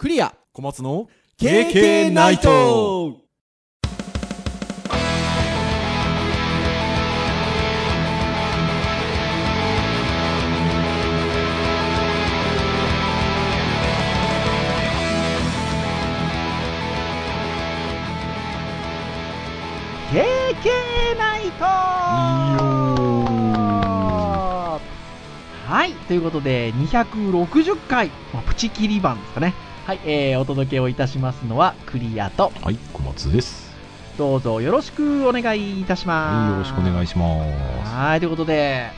クリア。小松の KK ナイト。ケーケーナイト。はい、ということで、260回、まあ、プチ切り版ですかね。はい、えー、お届けをいたしますのは、クリアと、はい小松です。どうぞよろしくお願いいたします。はいよろしくお願いします。はい、ということで、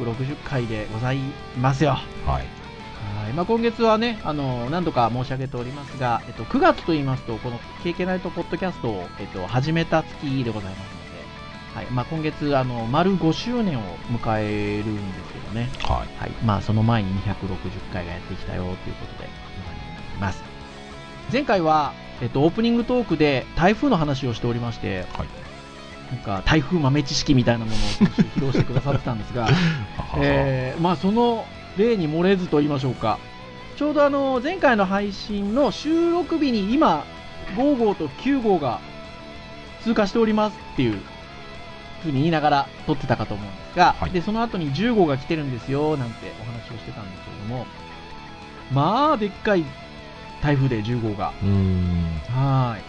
260回でございますよ。はい。はい、まあ、今月はね、あの、何度か申し上げておりますが、えっと、9月と言いますと、この KK ナイトポッドキャストを、えっと、始めた月でございますので、はい、まあ、今月、あの、丸5周年を迎えるんですけどね、はい。はい、まあ、その前に260回がやってきたよということで、ます。前回は、えっと、オープニングトークで台風の話をしておりまして、はい。なんか台風豆知識みたいなものを披露してくださってたんですが、えーまあその例に漏れずと言いましょうか。ちょうどあの前回の配信の収録日に今5号と9号が通過しておりますっていうふうに言いながら撮ってたかと思うんですが、はい。でその後に10号が来てるんですよなんてお話をしてたんですけれどもまあでっかい台風で10号が。はーい。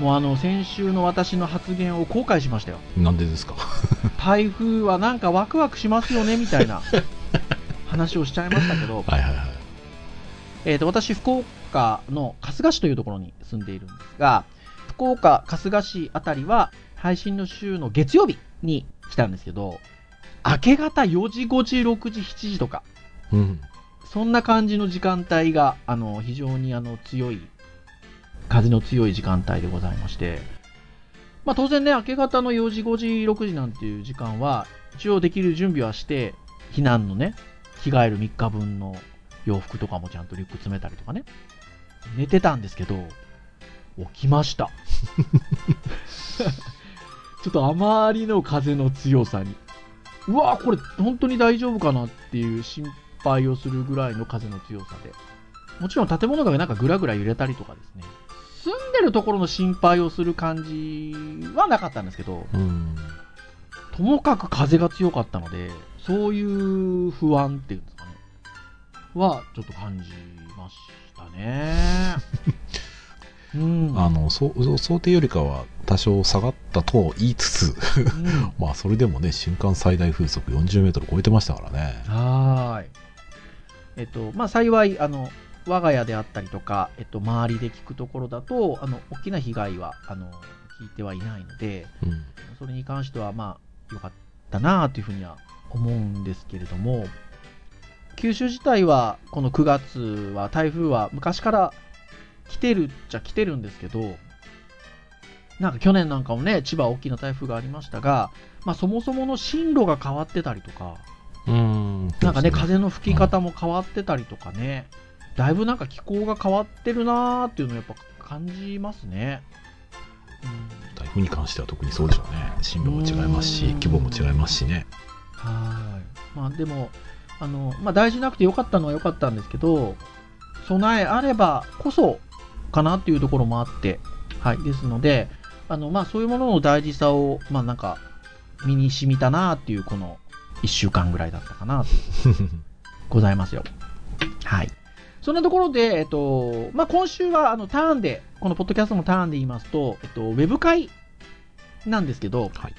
もうあの先週の私の発言を後悔しましたよ。なんでですか？台風はなんかワクワクしますよねみたいな。話をしちゃいましたけど、はいはいはい。えー、と私、福岡の春日市というところに住んでいるんですが、福岡、春日市あたりは配信の週の月曜日に来たんですけど、明け方4時、5時、6時、7時とか、うんそんな感じの時間帯があの非常にあの強い、風の強い時間帯でございまして、まあ、当然ね、明け方の4時、5時、6時なんていう時間は、一応できる準備はして、避難のね、着替える3日分の洋服とかもちゃんとリュック詰めたりとかね、寝てたんですけど、起きました。ちょっとあまりの風の強さに、うわこれ本当に大丈夫かなっていう心配をするぐらいの風の強さで、もちろん建物がなんかぐらぐら揺れたりとかですね、住んでるところの心配をする感じはなかったんですけど、うんともかく風が強かったので、そういう不安っていうんですかね、はちょっと感じましたね。うん。あの想定よりかは多少下がったと言いつつうん まあそれでもね瞬間最大風速40メートル超えてましたからねはーい。えっと、まあ、幸い、あの、我が家であったりとか、えっと、周りで聞くところだと、あの、大きな被害は、あの、聞いてはいないので、うん。それに関しては、まあ、良かったなというふうには思うんですけれども、九州自体は、この9月は、台風は昔から来てるっちゃ来てるんですけど、なんか去年なんかもね、千葉大きな台風がありましたが、まあ、そもそもの進路が変わってたりとか、うん。なんかね、風の吹き方も変わってたりとかね、だいぶなんか気候が変わってるなーっていうのをやっぱ感じますね。うん。台風に関しては特にそうでしょうね。進路も違いますしうん。規模も違いますしね。はい。まあでも、あの、まあ大事なくてよかったのはよかったんですけど、備えあればこそかなっていうところもあって、はい。ですので、あの、まあそういうものの大事さを、まあなんか、身に染みたなっていうこの1週間ぐらいだったかなというございますよ。はい。そんなところで、えっと、まあ、今週は、あの、ターンで、このポッドキャストのターンで言いますと、えっと、ウェブ会なんですけど、はい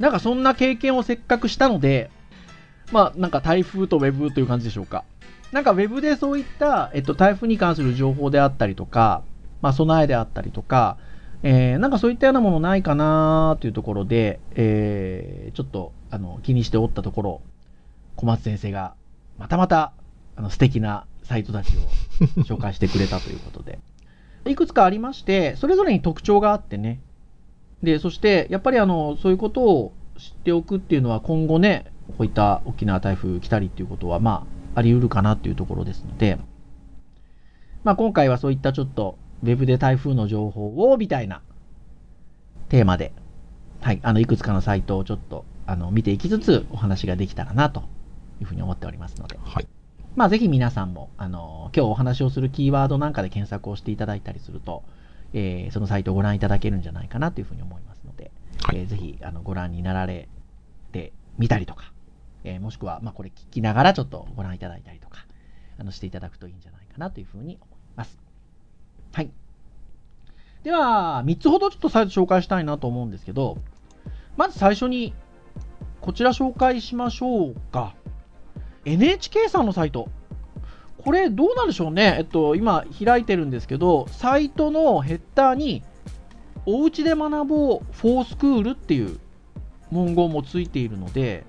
なんかそんな経験をせっかくしたので、まあ、なんか台風とウェブという感じでしょうか。なんかウェブでそういった、えっと、台風に関する情報であったりとか、まあ、備えであったりとか、えーなんかそういったようなものないかなというところで、えーちょっと、あの、気にしておったところ、小松先生が、またまた、あの、素敵なサイトたちを 紹介してくれたということで。いくつかありまして、それぞれに特徴があってね。で、そして、やっぱりあの、そういうことを知っておくっていうのは今後ね、こういった大きな台風来たりっていうことは、まあ、あり得るかなっていうところですので、まあ今回はそういったちょっと、ウェブで台風の情報を、みたいなテーマで、はい、あの、いくつかのサイトをちょっと、あの、見ていきつつお話ができたらな、というふうに思っておりますので、はい。まあ、ぜひ皆さんも、あの、今日お話をするキーワードなんかで検索をしていただいたりすると、えーそのサイトをご覧いただけるんじゃないかなというふうに思いますので、はい。えーぜひ、あの、ご覧になられてみたりとか、えーもしくは、まあ、これ聞きながらちょっとご覧いただいたりとか、あの、していただくといいんじゃないかなというふうに思います。はい。では、3つほどちょっとサイト紹介したいなと思うんですけど、まず最初に、こちら紹介しましょうか。NHK さんのサイト。これどうなんでしょうね。えっと、今開いてるんですけど、サイトのヘッダーに、おうちで学ぼうフォースクールっていう文言もついているので、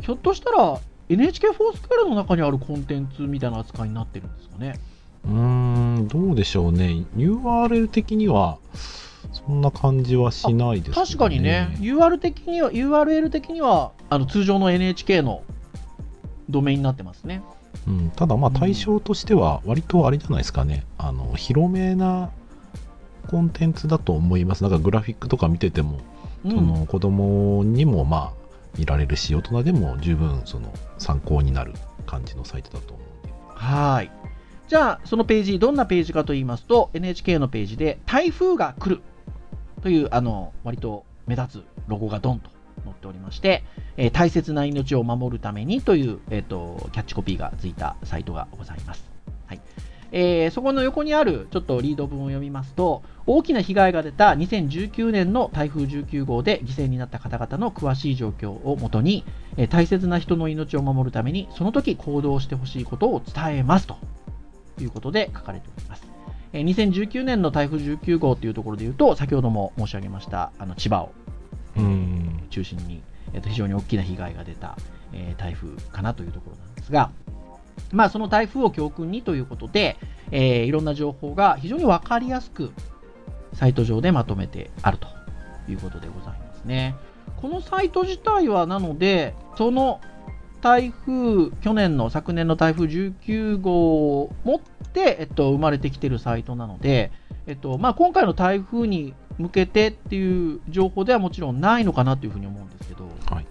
ひょっとしたら NHK フォースクールの中にあるコンテンツみたいな扱いになってるんですかね。うーん、どうでしょうね。URL 的には、そんな感じはしないですね。確かにね、URL 的には、URL 的にはあの通常の NHK のドメインになってますね。うん、ただまあうん対象としては割とあれじゃないですかね、あの広めなコンテンツだと思いますなんかグラフィックとか見てても、うんその子供にもまあ見られるし大人でも十分その参考になる感じのサイトだと思うんではーい。じゃあ、そのページ、どんなページかと言いますと、NHK のページで、台風が来るという、あの、割と目立つロゴがドンと載っておりまして、えー大切な命を守るためにという、えっ、と、キャッチコピーがついたサイトがございます。はい。えーそこの横にあるちょっとリード文を読みますと、大きな被害が出た2019年の台風19号で犠牲になった方々の詳しい状況をもとに、えー大切な人の命を守るために、その時行動してほしいことを伝えますということで書かれております。えー2019年の台風19号というところで言うと、先ほども申し上げました、あの千葉をうん中心に、えーと非常に大きな被害が出た、えー台風かなというところなんですが、まあ、その台風を教訓にということで、えーいろんな情報が非常に分かりやすくサイト上でまとめてあるということでございますね。このサイト自体はなので、その台風、去年の昨年の台風19号をもって、えっと、生まれてきてるサイトなので、えっとまあ、今回の台風に向けてっていう情報ではもちろんないのかなというふうに思うんですけど、はい。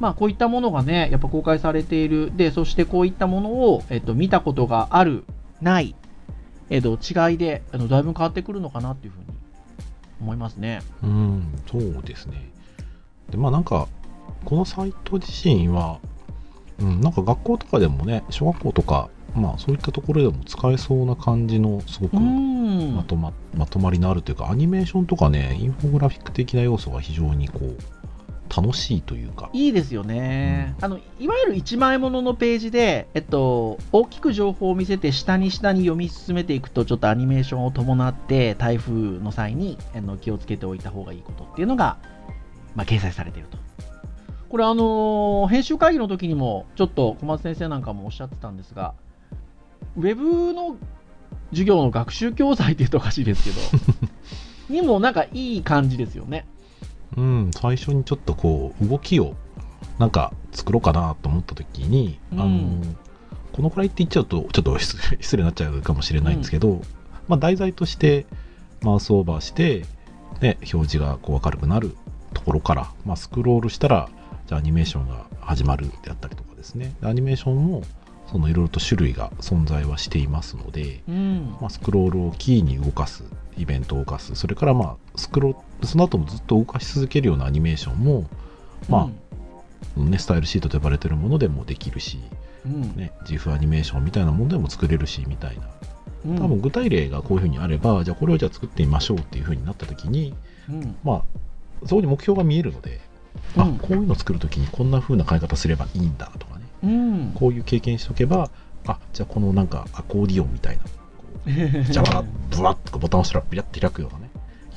まあ、こういったものがね、やっぱ公開されている、で、そしてこういったものを、えっと、見たことがある、ない、えっと、違いで、あの、だいぶ変わってくるのかなっていうふうに思いますね。うんそうですね。でまあなんかこのサイト自身は、うん、なんか学校とかでもね小学校とかまあそういったところでも使えそうな感じのすごく。まとままとまりのあるというかアニメーションとかねインフォグラフィック的な要素が非常にこう楽しいというか。いいですよね、あのいわゆる1枚もののページで、えっと、大きく情報を見せて下に下に読み進めていくとちょっとアニメーションを伴って台風の際にあの気をつけておいた方がいいことっていうのが、まあ、掲載されているとこれあの編集会議の時にもちょっと小松先生なんかもおっしゃってたんですがウェブの授業の学習教材って言うとおかしいですけど にもなんかいい感じですよね。うん、最初にちょっとこう動きをなんか作ろうかなと思った時に、うん。あのこのくらいって言っちゃうとちょっと失礼になっちゃうかもしれないんですけど、まあ、題材としてマウスオーバーして、ね、表示がこう明るくなるところから、まあ、スクロールしたらじゃあアニメーションが始まるであったりとかですね。でアニメーションもそのいろいろと種類が存在はしていますので、うん。まあ、スクロールをキーに動かすイベントを動かす。それからまあスクロールその後もずっと動かし続けるようなアニメーションも、まあね、スタイルシートと呼ばれてるものでもできるし、うん。ね、GIF アニメーションみたいなものでも作れるしみたいな。うん。多分具体例がこういうふうにあればじゃあこれをじゃあ作ってみましょうっていうふうになった時にうん。まあそこに目標が見えるので、あうん。こういうの作る時にこんな風な変え方すればいいんだとかね。うん。こういう経験しとけばあじゃあこのなんかアコーディオンみたいなこう邪魔がブワッとボタンを押したらビラッと開くようなね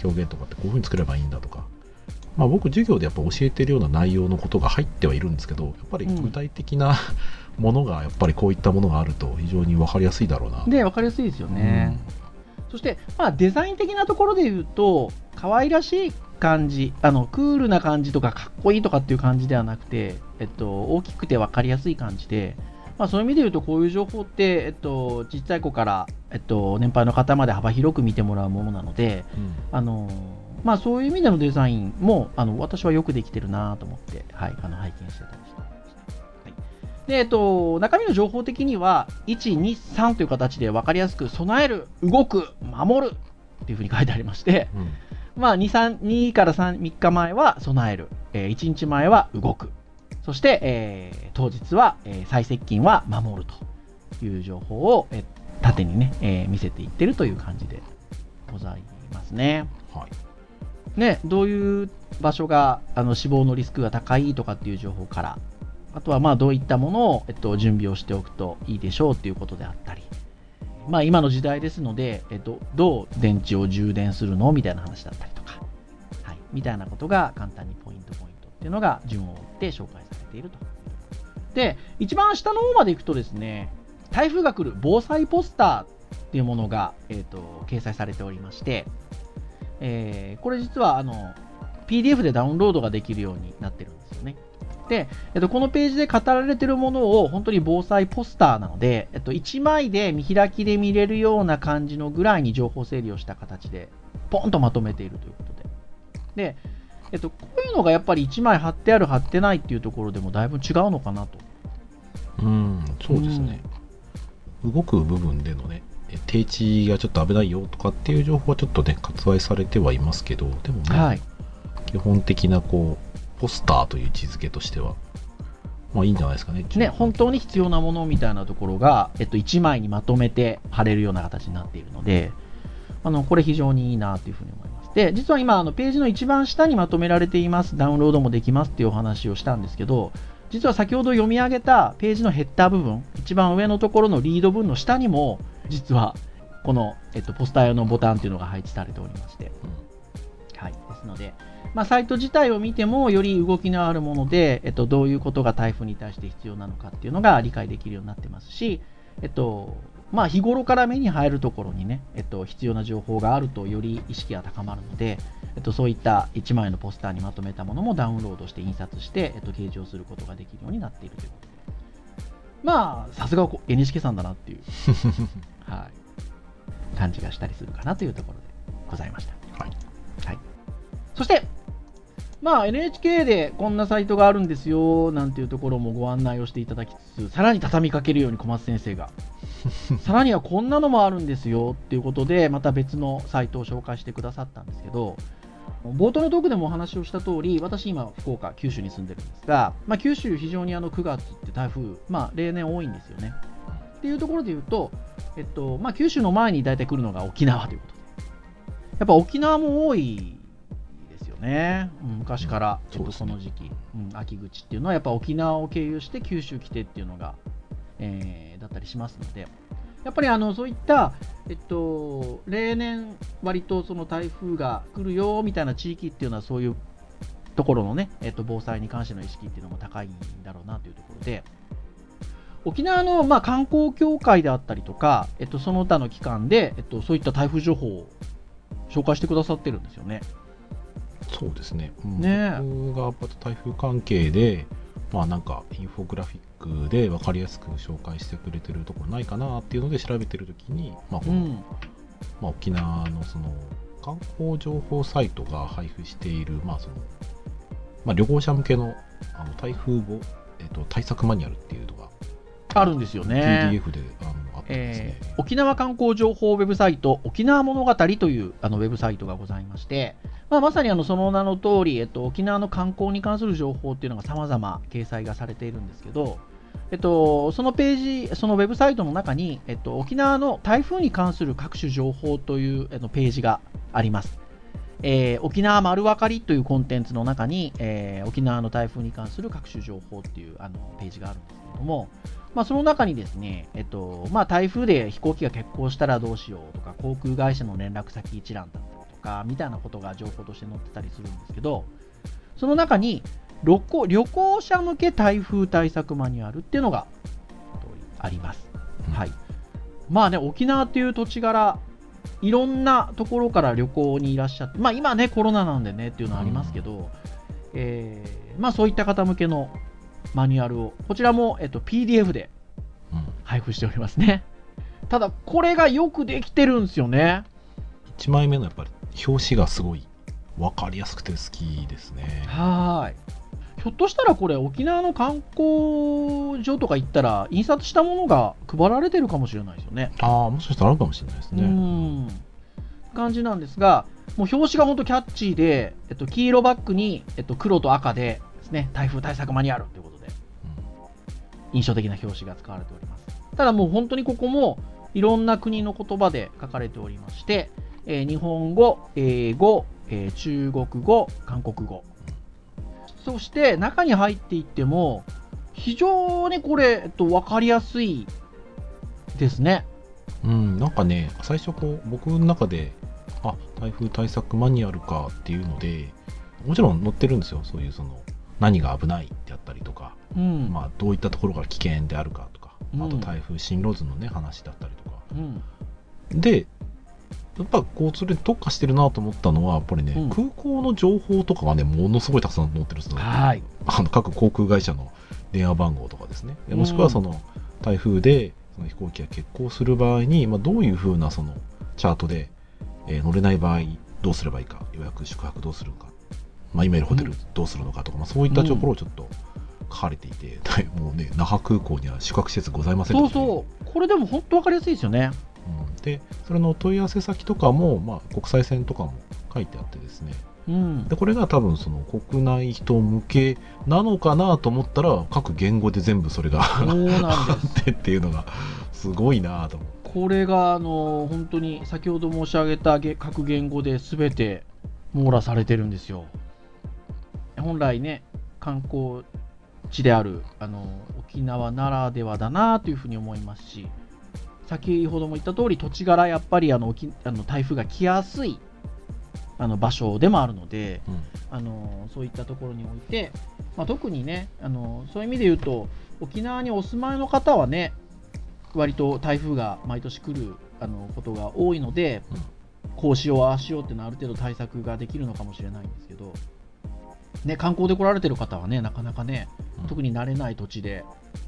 表現とかってこういうふうに作ればいいんだとか。まあ僕授業でやっぱ教えてるような内容のことが入ってはいるんですけどやっぱり具体的な、ものがやっぱりこういったものがあると非常に分かりやすいだろうな。で、分かりやすいですよね。そして、まあ、デザイン的なところで言うと、可愛らしい感じ、あのクールな感じとか、かっこいいとかっていう感じではなくて、えっと、大きくて分かりやすい感じで、まあ、そういう意味で言うと、こういう情報って、えっと、小さい子から、えっと、年配の方まで幅広く見てもらうものなので、うん。あのまあ、そういう意味でのデザインもあの私はよくできてるなと思って、はい、あの拝見してたりして。はい、で、えっと、中身の情報的には、1、2、3という形で分かりやすく、備える、動く、守るっていうふうに書いてありまして、うんまあ、2, 3 2から 3, 3日前は備える、えー、1日前は動く、そして、えー当日は、えー最接近は守るという情報を、えー縦にね、えー見せていってるという感じでございますね。はい。ね、どういう場所があの死亡のリスクが高いとかっていう情報から、あとはまあどういったものを、えっと、準備をしておくといいでしょうっていうことであったり、まあ今の時代ですので、えっと、どう電池を充電するのみたいな話だったりとか、はい、みたいなことが簡単にポイントポイントっていうのが順を追って紹介されていると。で、一番下の方まで行くとですね、台風が来る防災ポスターっていうものが、えっと、掲載されておりまして、えーこれ実はあの PDF でダウンロードができるようになってるんでえっと、このページで語られてるものを本当に防災ポスターなので、えっと、1枚で見開きで見れるような感じのぐらいに情報整理をした形で、ポンとまとめているということで。で、えっと、こういうのがやっぱり1枚貼ってある貼ってないっていうところでもだいぶ違うのかなと。うんそうですね、動く部分でのねえ定置がちょっと危ないよとかっていう情報はちょっとね割愛されてはいますけどでもね、はい。基本的なこうポスターという位置づけとしては。まあいいんじゃないですかね。ね、本当に必要なものみたいなところが、えっと、1枚にまとめて貼れるような形になっているので、あのこれ非常にいいなというふうに思います。で、実は今、あのページの一番下にまとめられています、ダウンロードもできますっていうお話をしたんですけど、実は先ほど読み上げたページのヘッダー部分、一番上のところのリード文の下にも、実はこの、えっと、ポスター用のボタンっていうのが配置されておりまして、はい、ですので、まあ、サイト自体を見てもより動きのあるもので、えっと、どういうことが台風に対して必要なのかっていうのが理解できるようになってますし、えっとまあ、日頃から目に入るところにね、えっと、必要な情報があるとより意識が高まるので、えっと、そういった1枚のポスターにまとめたものもダウンロードして印刷して、えっと、掲示をすることができるようになっているということで。まあさすがこう NHK さんだなっていう、はい、感じがしたりするかなというところでございました。はい。はい、そして、まあ、NHK でこんなサイトがあるんですよなんていうところもご案内をしていただきつつ、さらに畳みかけるように小松先生が、さらにはこんなのもあるんですよっていうことで、また別のサイトを紹介してくださったんですけど、冒頭のトークでもお話をした通り、私今、福岡、九州に住んでるんですが、まあ、九州非常にあの9月って台風、まあ、例年多いんですよね。っていうところで言うと、えっとまあ、九州の前に大体来るのが沖縄ということで、やっぱ沖縄も多いね、うん昔から、うんちょっとこの時期、うん秋口っていうのは、やっぱ沖縄を経由して九州来てっていうのが、えーだったりしますので、やっぱりあのそういった、えっと、例年、割とその台風が来るよみたいな地域っていうのは、そういうところのね、えっと、防災に関しての意識っていうのも高いんだろうなというところで、沖縄の、まあ、観光協会であったりとか、えっと、その他の機関で、えっと、そういった台風情報を紹介してくださってるんですよね。そうですね。うんねえ僕がやっぱ台風関係で、まあなんかインフォグラフィックで分かりやすく紹介してくれてるところないかなっていうので調べてるときに、まあこのうん、まあ、沖縄のその観光情報サイトが配布している、まあそのまあ、旅行者向けのあの台風後、えっと、対策マニュアルっていうのがあるんですよね。PDF であのあったんですねえ。ー沖縄観光情報ウェブサイト、沖縄物語というあのウェブサイトがございまして、まあ、まさにあのその名の通り、えっと、沖縄の観光に関する情報っていうのが様々掲載がされているんですけど、えっと、そのページ、そのウェブサイトの中に、えっと、沖縄の台風に関する各種情報というあのページがあります。えー沖縄丸分かりというコンテンツの中に、えー沖縄の台風に関する各種情報っていうあのページがあるんですけれども、まあ、その中にですね、えっとまあ、台風で飛行機が欠航したらどうしようとか、航空会社の連絡先一覧だか、みたいなことが情報として載ってたりするんですけど、その中に旅行旅行者向け台風対策マニュアルっていうのがあります。うんはい。まあね、沖縄っていう土地柄、いろんなところから旅行にいらっしゃって、まあ今ね、コロナなんでねっていうのはありますけど、えーまあそういった方向けのマニュアルを、こちらも、えっと、PDF でうん配布しておりますね。ただ、これがよくできてるんですよね。1枚目のやっぱり表紙がすごい分かりやすくて好きですね。はーい。ひょっとしたらこれ沖縄の観光所とか行ったら印刷したものが配られてるかもしれないですよね。ああもしかしたらあるかもしれないですうねん感じなんですがもう表紙が本当キャッチーで、えっと、黄色バックに、えっと、黒と赤でですね台風対策マニュアルということで印象的な表紙が使われておりますただもう本当にここもいろんな国の言葉で書かれておりまして、えー日本語英語、えー中国語韓国語。そして中に入っていっても非常にこれ、えっと、分かりやすいですね。うん、うんなんかね最初こう僕の中であ台風対策マニュアルかっていうのでもちろん載ってるんですよ。そういうその何が危ないってあったりとか、うん、まあ、どういったところから危険であるかとか、うん。あと台風進路図のね話だったりとか。うん。でやっぱ交通で特化してるなと思ったのはやっぱりね、うん。空港の情報とかがねものすごいたくさん載ってるんですよ。はい。あの各航空会社の電話番号とかですね。でもしくはその台風でその飛行機が欠航する場合に、まあ、どういうふうなそのチャートで、えー乗れない場合どうすればいいか予約宿泊どうするのか、まあ、今いるホテルどうするのかとか、まあ、そういったところをちょっと書かれていて、もうね那覇空港には宿泊施設ございませんそううそう。これでも本当分かりやすいですよね。うん、でそれの問い合わせ先とかも、まあ、国際線とかも書いてあってですね。うん。でこれが多分その国内人向けなのかなと思ったら各言語で全部それがそうなんです。あってっていうのがすごいなと思って。これがあの本当に先ほど申し上げたげ各言語で全て網羅されてるんですよ。本来ね観光地であるあの沖縄ならではだなというふうに思いますし先ほども言った通り土地柄やっぱりあの沖あの台風が来やすいあの場所でもあるのでうん。あのそういったところにおいて、まあ、特にねあのそういう意味で言うと沖縄にお住まいの方はね割と台風が毎年来るあのことが多いので、うん。こうしようああしようっていうのはある程度対策ができるのかもしれないんですけど、ね、観光で来られてる方はねなかなかねうん。特に慣れない土地で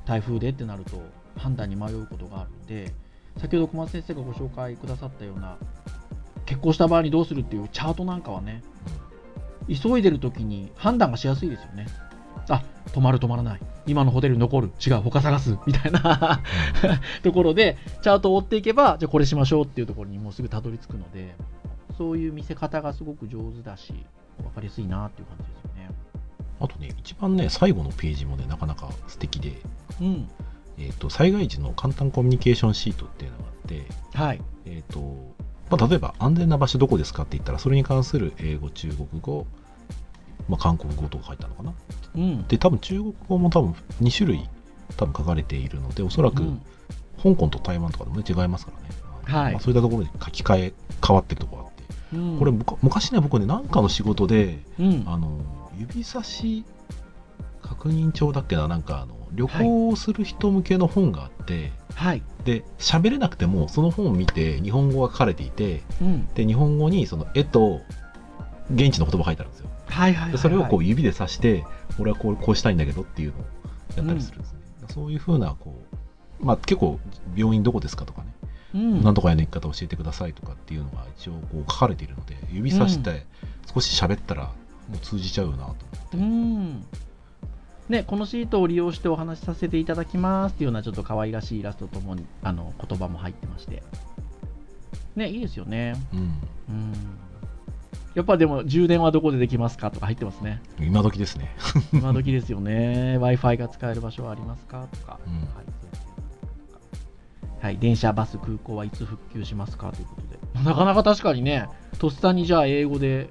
台風でってなると判断に迷うことがあるんで先ほど小松先生がご紹介くださったような結婚した場合にどうするっていうチャートなんかはね急いでる時に判断がしやすいですよね。あ泊まる泊まらない。今のホテルに残る。違う他探す。みたいなところでチャートを追っていけばじゃあこれしましょうっていうところにもうすぐたどり着くのでそういう見せ方がすごく上手だし分かりやすいなっていう感じですよね。あとね一番ね最後のページもねなかなか素敵で、うんえー、と災害時の簡単コミュニケーションシートっていうのがあってはい。えーとまあ、例えば安全な場所どこですかって言ったらそれに関する英語中国語、まあ、韓国語とか書いてあるのかな。うん。で多分中国語も多分2種類多分書かれているのでおそらくうん。香港と台湾とかでも、ね、違いますからね、はい。まあ、そういったところで書き換え変わってるところがあって。うん。これ昔ね僕ね何かの仕事でうん。あの指差し確認帳だっけななんかあの旅行をする人向けの本があって、はい。で喋れなくてもその本を見て日本語が書かれていてうん。で日本語にその絵と現地の言葉書いてあるんですよ。はいはいはいそれをこう指で指して俺はこうこうしたいんだけどっていうのをやったりするんですね、そういうふうなこう、まあ、結構病院どこですかとかね、うん。なんとかやの行き方教えてくださいとかっていうのが一応こう書かれているので指さして少し喋ったらもう通じちゃうよなと思って、うんね、このシートを利用してお話しさせていただきますっていうようなちょっと可愛らしいイラストともにあの言葉も入ってまして。ねいいですよね。うん。うん。やっぱでも充電はどこでできますかとか入ってますね。今時ですね、今時ですよね。w i f i が使える場所はありますかとか、うん。はい。はい、電車バス空港はいつ復旧しますかということで。なかなか確かにねとっさにじゃあ英語で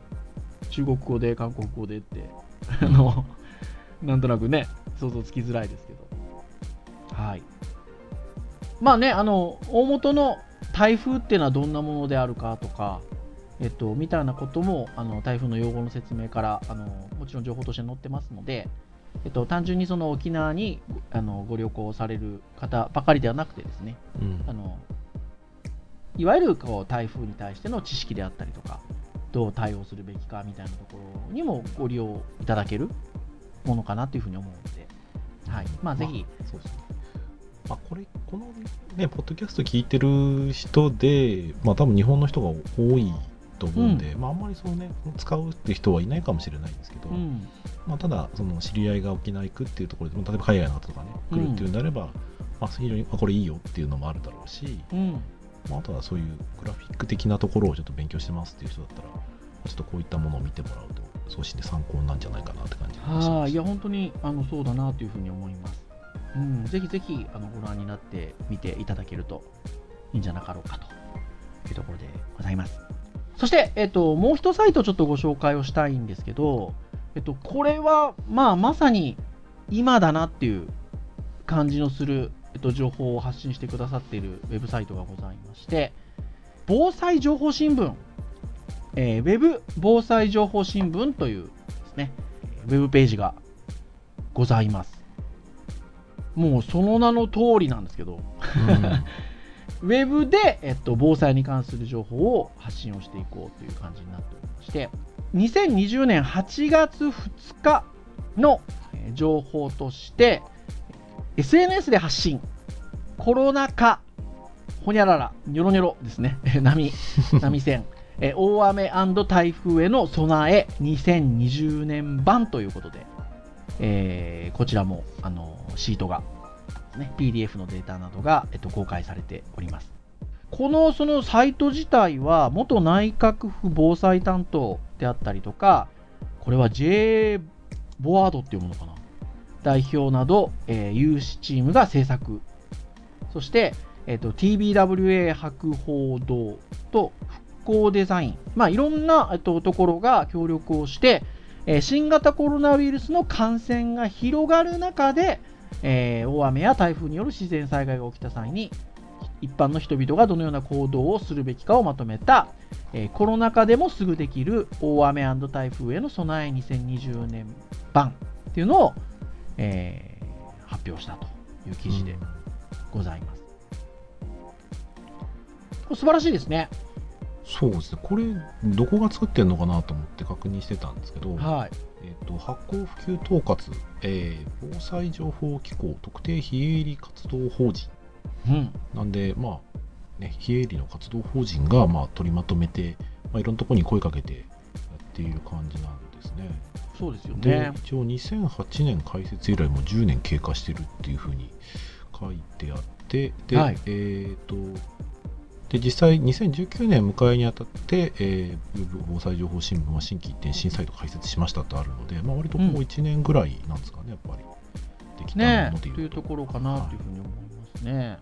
中国語で韓国語でってあのなんとなくね想像つきづらいですけど。はい。まあねあの大元の台風っていうのはどんなものであるかとかえっと、みたいなこともあの台風の用語の説明からあのもちろん情報として載ってますので、えっと、単純にその沖縄にあのご旅行される方ばかりではなくてですねうん。あのいわゆるこう台風に対しての知識であったりとかどう対応するべきかみたいなところにもご利用いただけるものかなというふうに思うので、はい。まあ、ぜひ、まあそうですね。まあ、これこのねポッドキャスト聞いてる人でまあ多分日本の人が多いと思うんで、まあ、あんまりそうね使うって人はいないかもしれないんですけど、うん。まあ、ただその知り合いが沖縄行くっていうところで例えば海外の方とかね来るっていうんであれば、まあ、非常にあこれいいよっていうのもあるだろうし、うん。まあ、あとはそういうグラフィック的なところをちょっと勉強してますっていう人だったらちょっとこういったものを見てもらうと送信で参考なんじゃないかなって感じがします。はいや本当にあのそうだなというふうに思います、うん、ぜひぜひあのご覧になってみていただけるといいんじゃなかろうかというところでございます。そして、えっと、もう一サイトちょっとご紹介をしたいんですけど、えっと、これは、まあ、まさに今だなっていう感じのする、えっと、情報を発信してくださっているウェブサイトがございまして、防災情報新聞、えーウェブ防災情報新聞というですね、ウェブページがございます。もうその名の通りなんですけど、ウェブで、えっと、防災に関する情報を発信をしていこうという感じになっておりまして、2020年8月2日のえー情報として、SNS で発信、コロナ禍、ほにゃらら、ニョロニョロですね、え ー波、波線、え大雨台風への備え2020年版ということで、えーこちらもあのシートが、ね、PDF のデータなどが、えっと、公開されております。このそのサイト自体は元内閣府防災担当であったりとか、これは J ボワードっていうものかな。代表など、えー有志チームが制作。そして、えっと TBWA 博報堂と復興デザイン。まあ、いろんな、えっと、ところが協力をして、えー新型コロナウイルスの感染が広がる中で、えー大雨や台風による自然災害が起きた際に一般の人々がどのような行動をするべきかをまとめた、えーコロナ禍でもすぐできる大雨台風への備え2020年版っていうのを、えー発表したという記事でございます。これ素晴らしいですね。そうですねこれどこが作ってるのかなと思って確認してたんですけど、はい。えっと発行普及統括、えー防災情報機構特定非営利活動法人うん。なんでまあね非営利の活動法人がまあ取りまとめて、まあ、いろんなところに声かけてやっている感じなんですね。そうですよでね。一応2008年開設以来もう10年経過してるっていうふうに書いてあってで、はいえっ、とで実際2019年迎えにあたって、えー、防災情報新聞は新規一点新サイト開設しましたとあるので、まあ、割とここうん。1年ぐらいなんですかね、やっぱり。できたのでいうと。い。うところかなというふうに思いますね。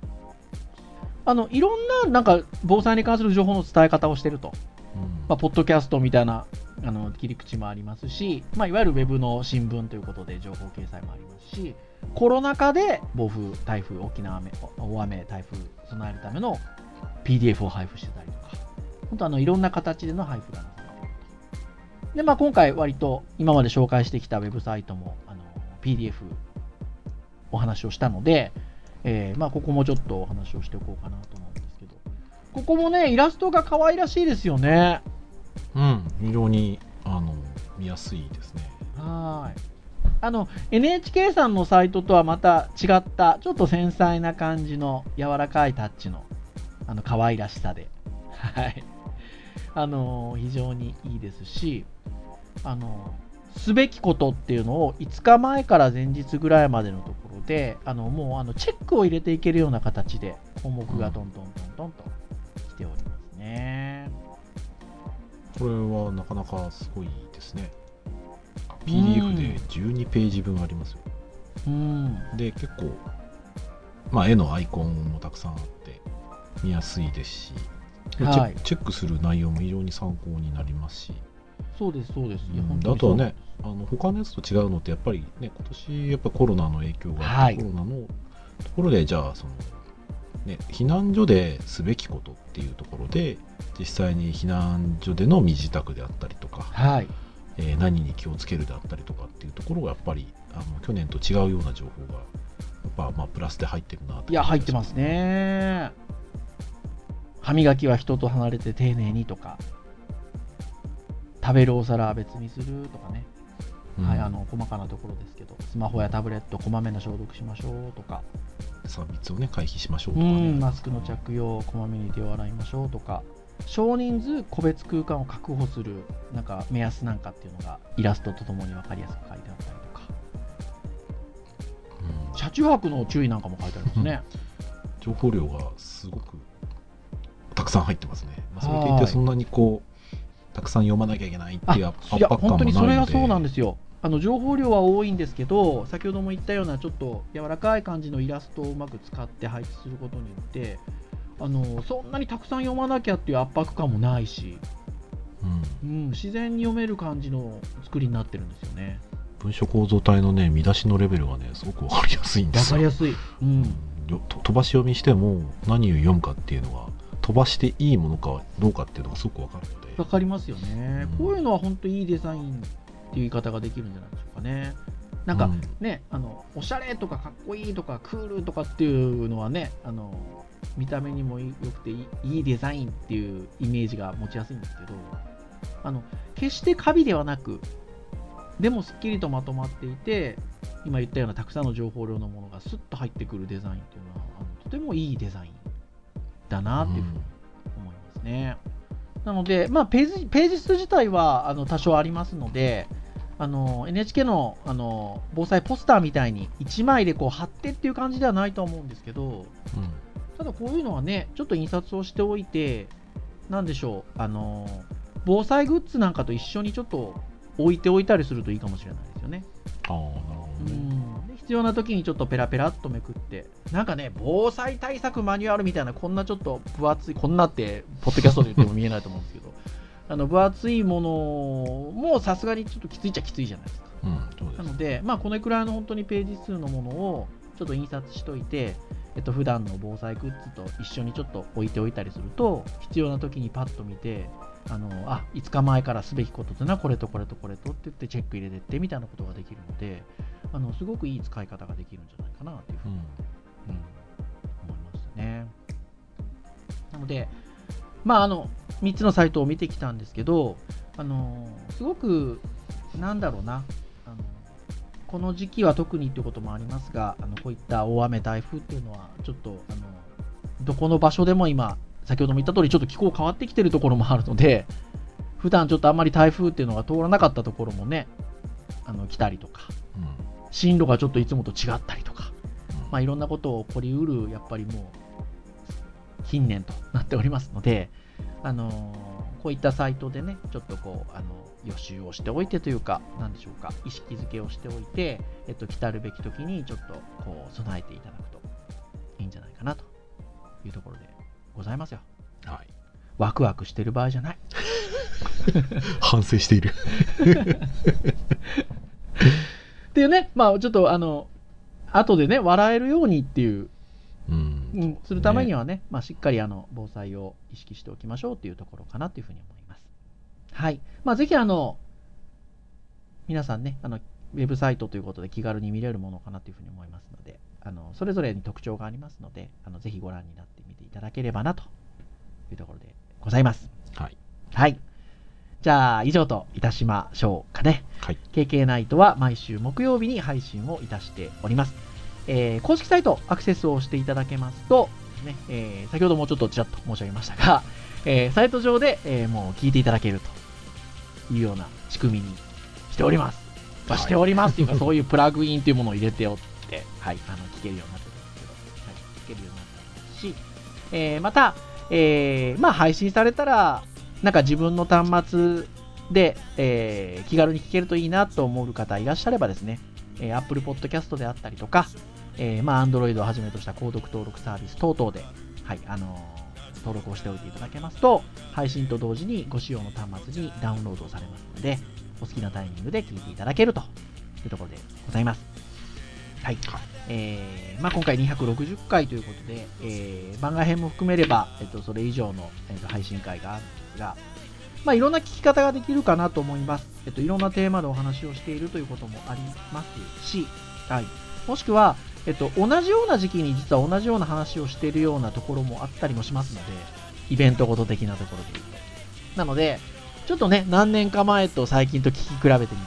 あのいろんななんか防災に関する情報の伝え方をしてると、うん。まあ、ポッドキャストみたいなあの切り口もありますし、まあ、いわゆるウェブの新聞ということで情報掲載もありますし、コロナ禍で暴風、台風、沖縄雨、大雨、台風備えるための PDF を配布してたりとか、本当あのいろんな形での配布がなされていると。で、まあ、今回割と今まで紹介してきたウェブサイトもあの PDF お話をしたので、えーまあ、ここもちょっとお話をしておこうかなと思うんですけど、ここもね、イラストが可愛らしいですよね。うん、非常にあの見やすいですね。はーい。あの、NHK さんのサイトとはまた違った、ちょっと繊細な感じの柔らかいタッチの、あの、可愛らしさで、はい。あの、非常にいいですし、あの、すべきことっていうのを5日前から前日ぐらいまでのところで、あの、もう、あの、チェックを入れていけるような形で、項目がトントントントンと来ておりますね。これはなかなかすごいですね。PDF で12ページ分ありますよ。うん。で、結構、まあ、絵のアイコンもたくさんあって、見やすいですし、チェはいチェックする内容も非常に参考になりますし、そうです、そうです。うん本当にあとはね、あの他のやつと違うのって、やっぱりね、今年やっぱコロナの影響があって、はいコロナのところで、じゃあ、その、ね、避難所ですべきことっていうところで、実際に避難所での身支度であったりとか、はい。えー何に気をつけるであったりとかっていうところがやっぱりあの去年と違うような情報がやっぱまあプラスで入ってるなといや、入ってますね。歯磨きは人と離れて丁寧にとか、食べるお皿は別にするとかね、うん。はい、あの細かなところですけど、スマホやタブレット、こまめな消毒しましょうとか、差別をね回避しましょうとうかね。ん、マスクの着用、こまめに手を洗いましょうとか、少人数個別空間を確保するなんか目安なんかっていうのがイラストとともに分かりやすく書いてあったりとか。うん。車中泊の注意なんかも書いてありますね、情報量がすごくたくさん入ってますね、まあ、それといてそんなにこうたくさん読まなきゃいけないっていう圧迫感も本当にそれがそうなんですよ。あの情報量は多いんですけど先ほども言ったようなちょっと柔らかい感じのイラストをうまく使って配置することによってあのそんなにたくさん読まなきゃっていう圧迫感もないし、うん。うん、自然に読める感じの作りになってるんですよね。文書構造体のね見出しのレベルがねすごくわかりやすいんでわすよ。かりやすい、うん、飛ばし読みしても何を読むかっていうのが飛ばしていいものかどうかっていうのがすごくわかるのでわかりますよね、うん。こういうのは本当いいデザインっていう言い方ができるんじゃないでしょうかね。なんか、うん。ねあのおしゃれとかかっこいいとかクールとかっていうのはねあの見た目にも良くていいいいデザインっていうイメージが持ちやすいんですけどあの決してカビではなくでもすっきりとまとまっていて今言ったようなたくさんの情報量のものがスッと入ってくるデザインっていうのはあのとてもいいデザインだなっていうふうに思いますね。なので、まあ、ページページ数自体はあの多少ありますので、あの NHK のあの防災ポスターみたいに1枚でこう貼ってっていう感じではないと思うんですけど、うんただこういうのはね、ちょっと印刷をしておいて、なんでしょう、あの防災グッズなんかと一緒にちょっと置いておいたりするといいかもしれないですよね。ああなるほうどね、んで必要な時にちょっとペラペラっとめくって、なんかね、防災対策マニュアルみたいな、こんなちょっと分厚い、こんなって、ポッドキャストで言っても見えないと思うんですけど、あの分厚いものもさすがにちょっときついっちゃきついじゃないですか。うんなので、まあ、このくらいの本当にページ数のものをちょっと印刷しといて、えっと普段の防災グッズと一緒にちょっと置いておいたりすると、必要な時にパッと見て、あのあ5日前からすべきことというのはこれとこれとこれとって言ってチェック入れてってみたいなことができるので、あのすごくいい使い方ができるんじゃないかなというふうに、うんうん思いますね。なので、まあ、あの3つのサイトを見てきたんですけど、あのすごく、なんだろうな、この時期は特にということもありますが、あのこういった大雨、台風っていうのは、ちょっとあのどこの場所でも今、先ほども言った通り、ちょっと気候変わってきてるところもあるので、普段ちょっとあんまり台風っていうのが通らなかったところもね、あの来たりとか、うん。進路がちょっといつもと違ったりとか、うん。まあ、いろんなことを起こりうる、やっぱりもう、近年となっておりますので、あのーこういったサイトでね、ちょっとこう、あの、予習をしておいてというか、なんでしょうか、意識づけをしておいて、えっと、来たるべき時にちょっと、こう、備えていただくといいんじゃないかなというところでございますよ。はい、ワクワクしてる場合じゃない。反省しているっていうね、まあ、ちょっと、あの、後でね、笑えるようにっていううんうん、するためにはね、まあ、しっかりあの防災を意識しておきましょうというところかなというふうに思います。はい。まあ、ぜひあの、皆さんね、あの、ウェブサイトということで気軽に見れるものかなというふうに思いますので、あの、それぞれに特徴がありますので、あの、ぜひご覧になってみていただければなというところでございます。はいはい。じゃあ、以上といたしましょうかね。はい KK ナイトは毎週木曜日に配信をいたしております。えー公式サイトアクセスをしていただけますと、ねえー先ほどもちょっとちらっと申し上げましたが、えーサイト上で、えーもう聞いていただけるというような仕組みにしております。しておりますっていうか、そういうプラグインというものを入れておって、はい、あの聞けるようになってるんですけど、はい、聞けるようになってますし、えーまた、えーまあ、配信されたら、なんか自分の端末で、えー気軽に聞けるといいなと思う方いらっしゃればですね、えー Apple Podcast であったりとか、えーまあ、Android をはじめとした購読登録サービス等々で、はい、あのー登録をしておいていただけますと、配信と同時にご使用の端末にダウンロードされますので、お好きなタイミングで聞いていただけるというところでございます。はい。えーまあ、今回260回ということで、えー番外編も含めれば、えっと、それ以上の、えっと、配信会があるんですが、まあ、いろんな聞き方ができるかなと思います。えっと、いろんなテーマでお話をしているということもありますし、はい。もしくは、えっと、同じような時期に実は同じような話をしているようなところもあったりもしますので、イベントごと的なところで言うと。なので、ちょっとね、何年か前と最近と聞き比べてみたり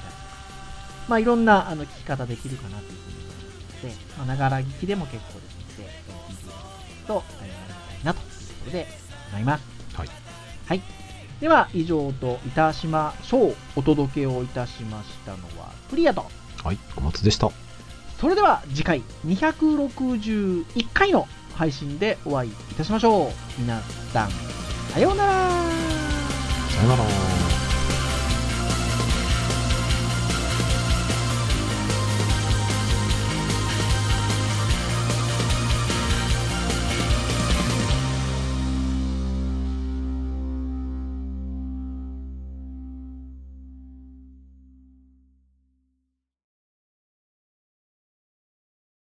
まあ、いろんなあの聞き方できるかなというふうに思いますので、まあ、ながら聞きでも結構ですので、聞いていただけると、えーありがたいなというところでございます。はい。はい。では、以上といたしましょう。お届けをいたしましたのは、クリアと。はい、小松でした。それでは次回261回の配信でお会いいたしましょう。皆さん、さようなら。さようなら。